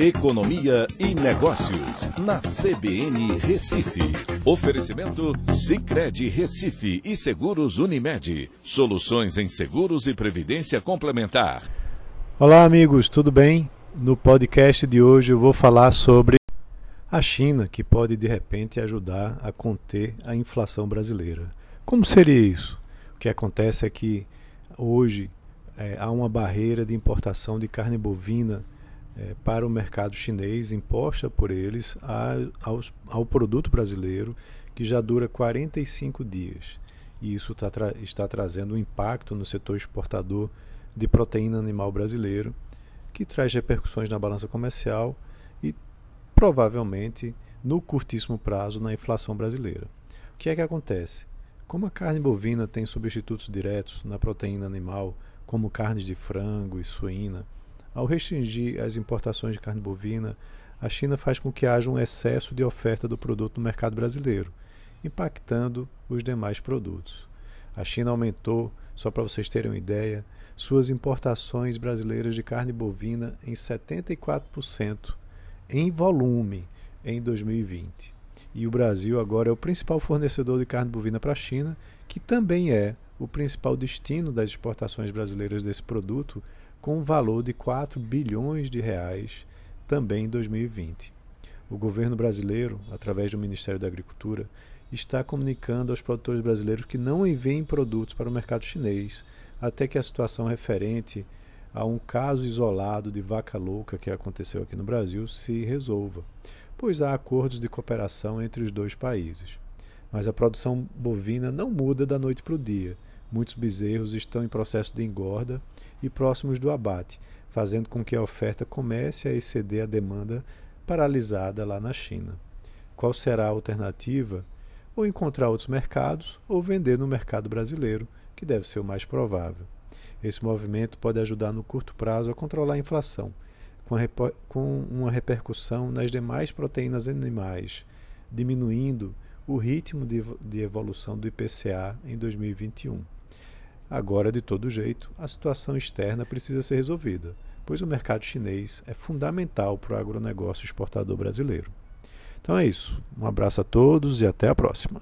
Economia e Negócios, na CBN Recife. Oferecimento Cicred Recife e Seguros Unimed. Soluções em seguros e previdência complementar. Olá, amigos, tudo bem? No podcast de hoje eu vou falar sobre a China, que pode de repente ajudar a conter a inflação brasileira. Como seria isso? O que acontece é que hoje é, há uma barreira de importação de carne bovina é, para o mercado chinês imposta por eles a, aos, ao produto brasileiro que já dura 45 dias. E isso tá tra está trazendo um impacto no setor exportador de proteína animal brasileiro, que traz repercussões na balança comercial e provavelmente no curtíssimo prazo na inflação brasileira. O que é que acontece? Como a carne bovina tem substitutos diretos na proteína animal, como carnes de frango e suína, ao restringir as importações de carne bovina, a China faz com que haja um excesso de oferta do produto no mercado brasileiro, impactando os demais produtos. A China aumentou, só para vocês terem uma ideia, suas importações brasileiras de carne bovina em 74% em volume em 2020. E o Brasil agora é o principal fornecedor de carne bovina para a China, que também é o principal destino das exportações brasileiras desse produto, com um valor de 4 bilhões de reais também em 2020. O governo brasileiro, através do Ministério da Agricultura, está comunicando aos produtores brasileiros que não enviem produtos para o mercado chinês até que a situação referente a um caso isolado de vaca louca que aconteceu aqui no Brasil se resolva, pois há acordos de cooperação entre os dois países. Mas a produção bovina não muda da noite para o dia Muitos bezerros estão em processo de engorda e próximos do abate, fazendo com que a oferta comece a exceder a demanda paralisada lá na China. Qual será a alternativa? Ou encontrar outros mercados ou vender no mercado brasileiro, que deve ser o mais provável. Esse movimento pode ajudar no curto prazo a controlar a inflação, com, uma repercussão nas demais proteínas animais, diminuindo o ritmo de, de evolução do IPCA em 2021. Agora, de todo jeito, a situação externa precisa ser resolvida, pois o mercado chinês é fundamental para o agronegócio exportador brasileiro. Então é isso. Um abraço a todos e até a próxima.